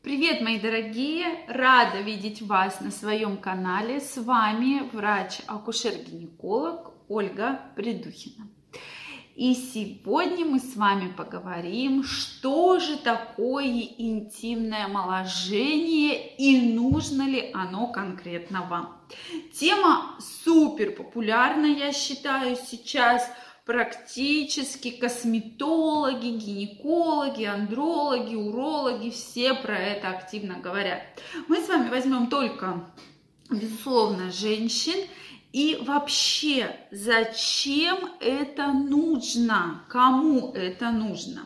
Привет, мои дорогие! Рада видеть вас на своем канале. С вами врач-акушер-гинеколог Ольга Придухина. И сегодня мы с вами поговорим, что же такое интимное омоложение и нужно ли оно конкретно вам. Тема супер популярна, я считаю, сейчас – практически косметологи, гинекологи, андрологи, урологи, все про это активно говорят. Мы с вами возьмем только, безусловно, женщин и вообще, зачем это нужно, кому это нужно.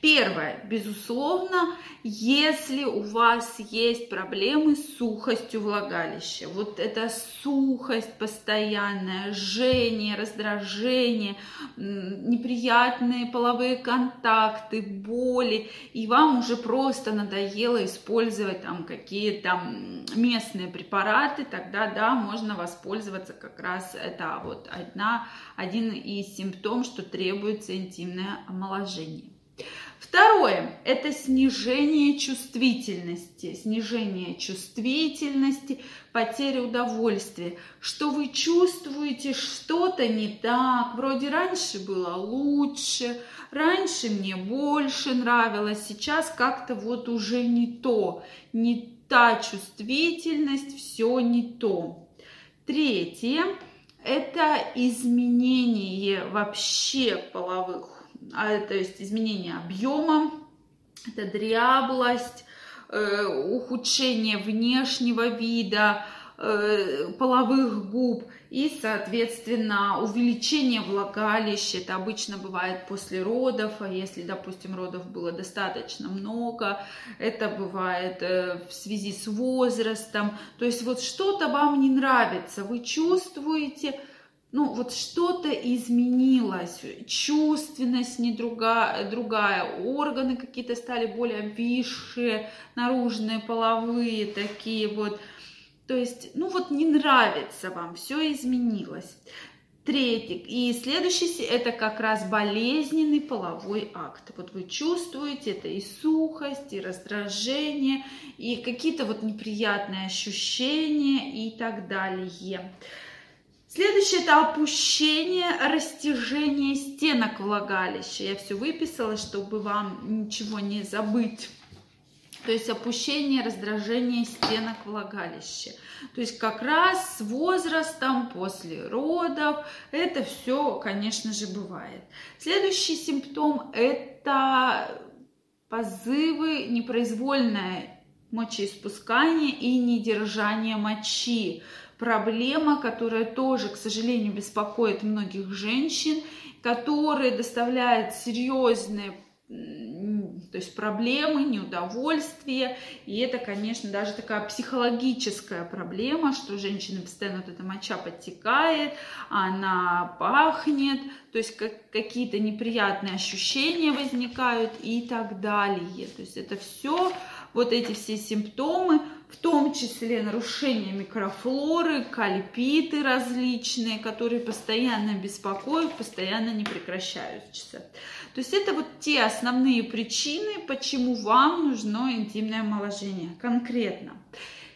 Первое, безусловно, если у вас есть проблемы с сухостью влагалища, вот эта сухость постоянная, жжение, раздражение, неприятные половые контакты, боли, и вам уже просто надоело использовать там какие-то местные препараты, тогда да, можно воспользоваться как раз это вот одна, один из симптомов, что требуется интимное омоложение. Второе – это снижение чувствительности. Снижение чувствительности, потеря удовольствия. Что вы чувствуете, что-то не так. Вроде раньше было лучше, раньше мне больше нравилось, сейчас как-то вот уже не то. Не та чувствительность, все не то. Третье – это изменение вообще половых а, то есть изменение объема, это дряблость, э, ухудшение внешнего вида, э, половых губ и, соответственно, увеличение влагалища. Это обычно бывает после родов, а если, допустим, родов было достаточно много, это бывает э, в связи с возрастом. То есть вот что-то вам не нравится, вы чувствуете, ну вот что-то изменилось, чувственность не другая, другая, органы какие-то стали более обвисшие, наружные, половые такие вот. То есть, ну вот не нравится вам, все изменилось. Третий. И следующий это как раз болезненный половой акт. Вот вы чувствуете это и сухость, и раздражение, и какие-то вот неприятные ощущения и так далее. Следующее это опущение, растяжение стенок влагалища. Я все выписала, чтобы вам ничего не забыть. То есть опущение, раздражение стенок влагалища. То есть как раз с возрастом, после родов, это все, конечно же, бывает. Следующий симптом – это позывы, непроизвольное мочеиспускание и недержание мочи проблема, которая тоже, к сожалению, беспокоит многих женщин, которые доставляют серьезные то есть проблемы, неудовольствия. И это, конечно, даже такая психологическая проблема, что женщина постоянно вот эта моча подтекает, она пахнет, то есть как, какие-то неприятные ощущения возникают и так далее. То есть это все, вот эти все симптомы, в том числе нарушение микрофлоры, кальпиты различные, которые постоянно беспокоят, постоянно не прекращаются. То есть это вот те основные причины, почему вам нужно интимное омоложение конкретно.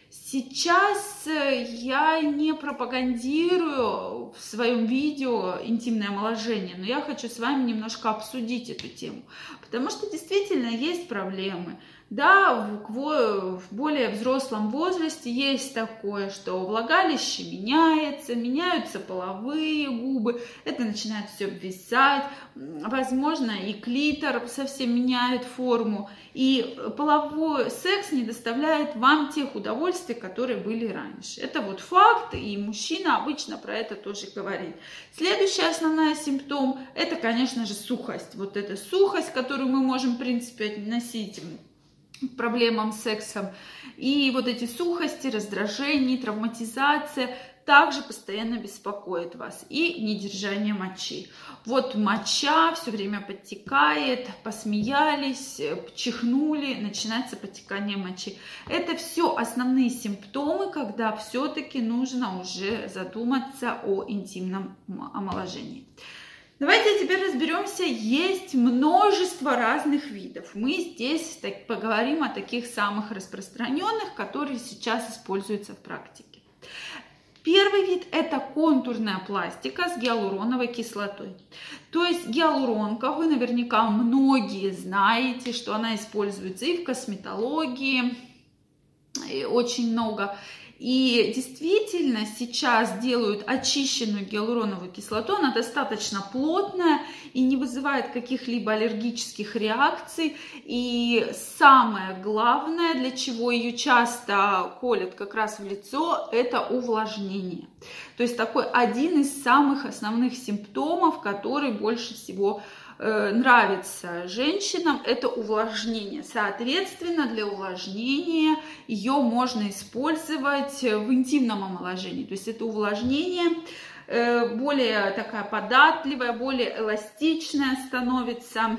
Сейчас э, я не пропагандирую в своем видео интимное омоложение, но я хочу с вами немножко обсудить эту тему, потому что действительно есть проблемы. Да, в, более взрослом возрасте есть такое, что влагалище меняется, меняются половые губы, это начинает все обвисать, возможно, и клитор совсем меняет форму, и половой секс не доставляет вам тех удовольствий, которые были раньше. Это вот факт, и мужчина обычно про это тоже говорит. Следующий основной симптом – это, конечно же, сухость. Вот эта сухость, которую мы можем, в принципе, относить проблемам с сексом. И вот эти сухости, раздражения, травматизация также постоянно беспокоит вас. И недержание мочи. Вот моча все время подтекает, посмеялись, чихнули, начинается подтекание мочи. Это все основные симптомы, когда все-таки нужно уже задуматься о интимном омоложении. Давайте теперь разберемся. Есть множество разных видов. Мы здесь так, поговорим о таких самых распространенных, которые сейчас используются в практике. Первый вид – это контурная пластика с гиалуроновой кислотой. То есть гиалуронка, вы наверняка многие знаете, что она используется и в косметологии, и очень много и действительно сейчас делают очищенную гиалуроновую кислоту, она достаточно плотная и не вызывает каких-либо аллергических реакций. И самое главное, для чего ее часто колят как раз в лицо, это увлажнение. То есть такой один из самых основных симптомов, который больше всего нравится женщинам, это увлажнение. Соответственно, для увлажнения ее можно использовать в интимном омоложении. То есть это увлажнение э, более такая податливая, более эластичная становится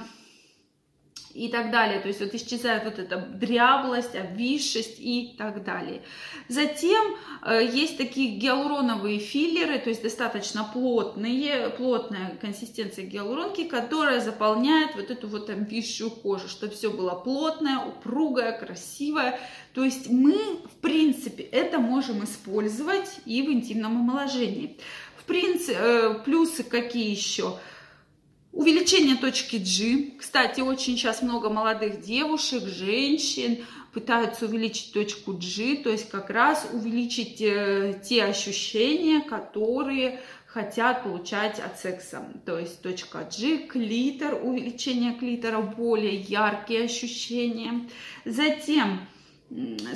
и так далее. То есть вот исчезает вот эта дряблость, обвисшесть и так далее. Затем э, есть такие гиалуроновые филлеры, то есть достаточно плотные, плотная консистенция гиалуронки, которая заполняет вот эту вот обвисшую кожу, чтобы все было плотное, упругое, красивое. То есть мы, в принципе, это можем использовать и в интимном омоложении. В принципе, э, плюсы какие еще? Увеличение точки G. Кстати, очень сейчас много молодых девушек, женщин пытаются увеличить точку G, то есть как раз увеличить э, те ощущения, которые хотят получать от секса. То есть точка G, клитор, увеличение клитора, более яркие ощущения. Затем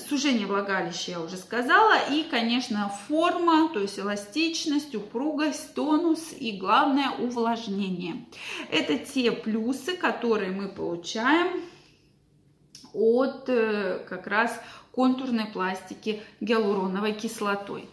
сужение влагалища я уже сказала, и, конечно, форма, то есть эластичность, упругость, тонус и, главное, увлажнение. Это те плюсы, которые мы получаем от э, как раз контурной пластики гиалуроновой кислотой.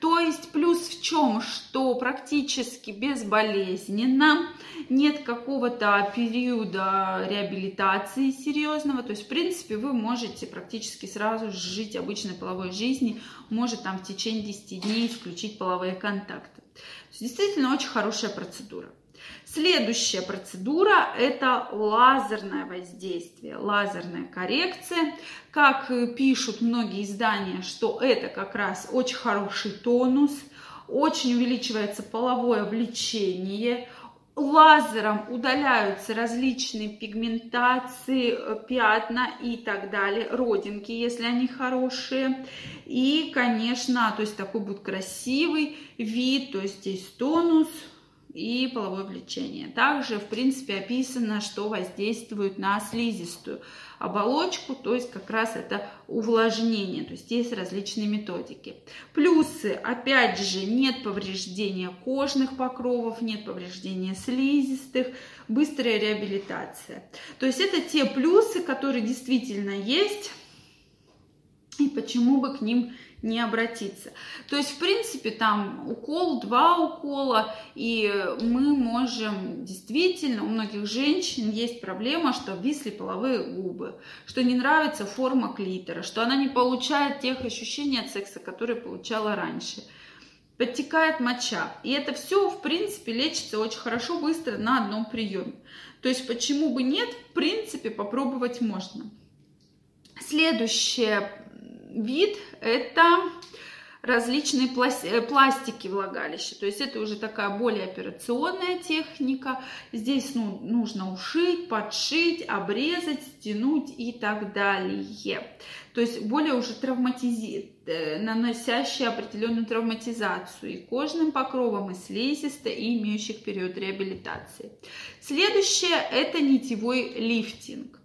То есть плюс в чем, что практически безболезненно, нет какого-то периода реабилитации серьезного, то есть в принципе вы можете практически сразу жить обычной половой жизнью, может там в течение 10 дней исключить половые контакты. действительно очень хорошая процедура. Следующая процедура – это лазерное воздействие, лазерная коррекция. Как пишут многие издания, что это как раз очень хороший тонус, очень увеличивается половое влечение, лазером удаляются различные пигментации, пятна и так далее, родинки, если они хорошие. И, конечно, то есть такой будет красивый вид, то есть здесь тонус, и половое влечение. Также, в принципе, описано, что воздействует на слизистую оболочку, то есть как раз это увлажнение, то есть есть различные методики. Плюсы, опять же, нет повреждения кожных покровов, нет повреждения слизистых, быстрая реабилитация. То есть это те плюсы, которые действительно есть, и почему бы к ним не обратиться. То есть, в принципе, там укол, два укола, и мы можем действительно, у многих женщин есть проблема, что висли половые губы, что не нравится форма клитора, что она не получает тех ощущений от секса, которые получала раньше. Подтекает моча. И это все, в принципе, лечится очень хорошо, быстро на одном приеме. То есть, почему бы нет, в принципе, попробовать можно. Следующий вид – это различные э, пластики влагалища. То есть это уже такая более операционная техника. Здесь ну, нужно ушить, подшить, обрезать, стянуть и так далее. То есть более уже травматизи... Э, наносящие определенную травматизацию и кожным покровом, и слизистой, и имеющих период реабилитации. Следующее – это нитевой лифтинг.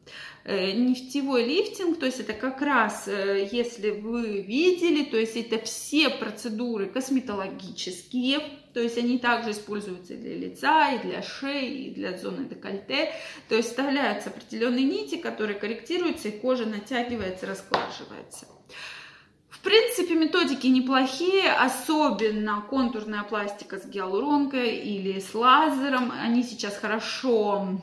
Э, нефтевой лифтинг, то есть это как раз, э, если вы видели, то есть это все процедуры косметологические, то есть они также используются для лица, и для шеи, и для зоны декольте, то есть вставляются определенные нити, которые корректируются, и кожа натягивается, расклаживается. В принципе, методики неплохие, особенно контурная пластика с гиалуронкой или с лазером. Они сейчас хорошо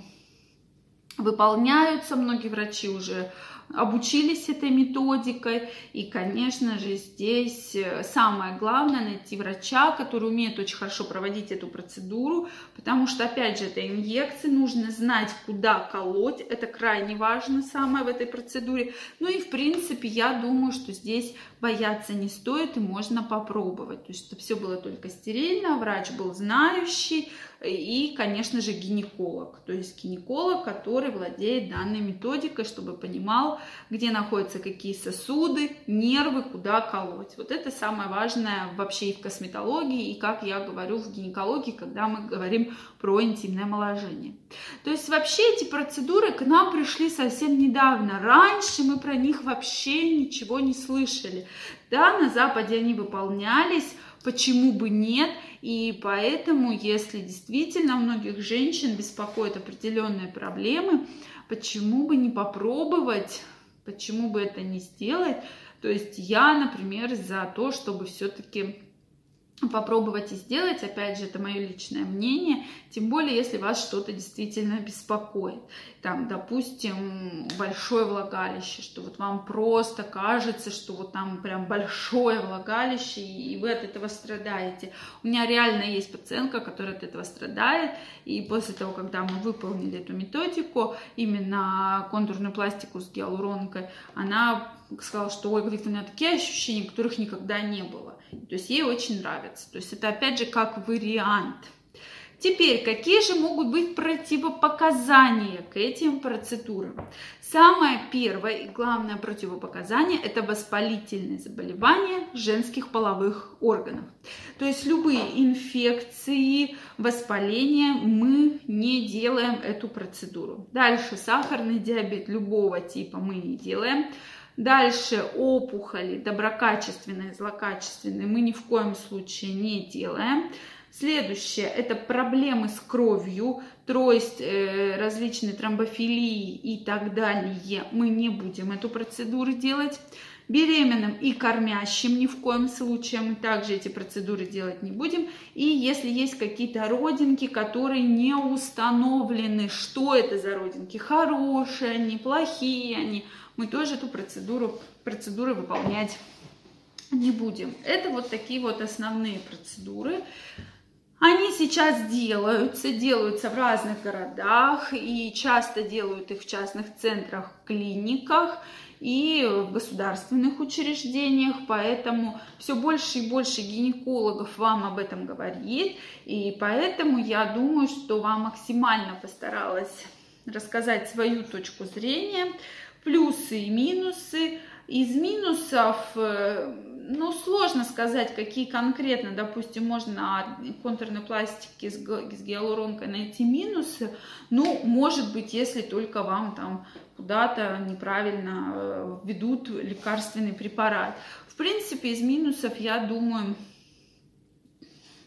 выполняются, многие врачи уже обучились этой методикой. И, конечно же, здесь э, самое главное найти врача, который умеет очень хорошо проводить эту процедуру, потому что, опять же, это инъекции, нужно знать, куда колоть, это крайне важно самое в этой процедуре. Ну и, в принципе, я думаю, что здесь бояться не стоит и можно попробовать. То есть, чтобы все было только стерильно, врач был знающий, и, конечно же, гинеколог. То есть гинеколог, который владеет данной методикой, чтобы понимал, где находятся какие сосуды, нервы, куда колоть. Вот это самое важное вообще и в косметологии, и, как я говорю, в гинекологии, когда мы говорим про интимное омоложение. То есть вообще эти процедуры к нам пришли совсем недавно. Раньше мы про них вообще ничего не слышали. Да, на Западе они выполнялись, почему бы нет. И поэтому, если действительно многих женщин беспокоят определенные проблемы, почему бы не попробовать, почему бы это не сделать. То есть я, например, за то, чтобы все-таки попробовать и сделать. Опять же, это мое личное мнение. Тем более, если вас что-то действительно беспокоит. Там, допустим, большое влагалище, что вот вам просто кажется, что вот там прям большое влагалище, и вы от этого страдаете. У меня реально есть пациентка, которая от этого страдает. И после того, когда мы выполнили эту методику, именно контурную пластику с гиалуронкой, она сказала, что, ой, говорит, у меня такие ощущения, которых никогда не было. То есть ей очень нравится. То есть это опять же как вариант. Теперь, какие же могут быть противопоказания к этим процедурам? Самое первое и главное противопоказание – это воспалительные заболевания женских половых органов. То есть любые инфекции, воспаления мы не делаем эту процедуру. Дальше сахарный диабет любого типа мы не делаем. Дальше опухоли, доброкачественные, злокачественные, мы ни в коем случае не делаем. Следующее – это проблемы с кровью, то э, различные тромбофилии и так далее. Мы не будем эту процедуру делать. Беременным и кормящим ни в коем случае мы также эти процедуры делать не будем. И если есть какие-то родинки, которые не установлены, что это за родинки, хорошие они, плохие они, мы тоже эту процедуру, процедуры выполнять не будем. Это вот такие вот основные процедуры. Они сейчас делаются, делаются в разных городах и часто делают их в частных центрах, клиниках и в государственных учреждениях, поэтому все больше и больше гинекологов вам об этом говорит, и поэтому я думаю, что вам максимально постаралась рассказать свою точку зрения, плюсы и минусы. Из минусов, э, ну, сложно сказать, какие конкретно, допустим, можно на контурной пластике с гиалуронкой найти минусы. Ну, может быть, если только вам там куда-то неправильно э, ведут лекарственный препарат. В принципе, из минусов, я думаю,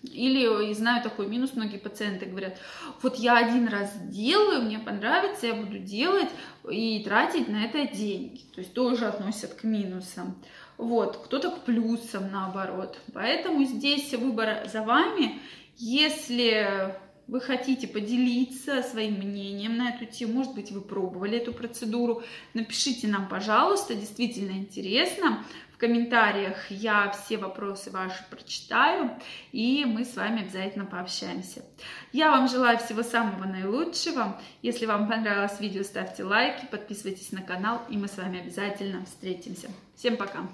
или, знаю такой минус, многие пациенты говорят, вот я один раз делаю, мне понравится, я буду делать и тратить на это деньги. То есть тоже относят к минусам. Вот, кто-то к плюсам наоборот. Поэтому здесь выбор за вами. Если вы хотите поделиться своим мнением на эту тему, может быть, вы пробовали эту процедуру, напишите нам, пожалуйста, действительно интересно. В комментариях я все вопросы ваши прочитаю, и мы с вами обязательно пообщаемся. Я вам желаю всего самого наилучшего. Если вам понравилось видео, ставьте лайки, подписывайтесь на канал, и мы с вами обязательно встретимся. Всем пока!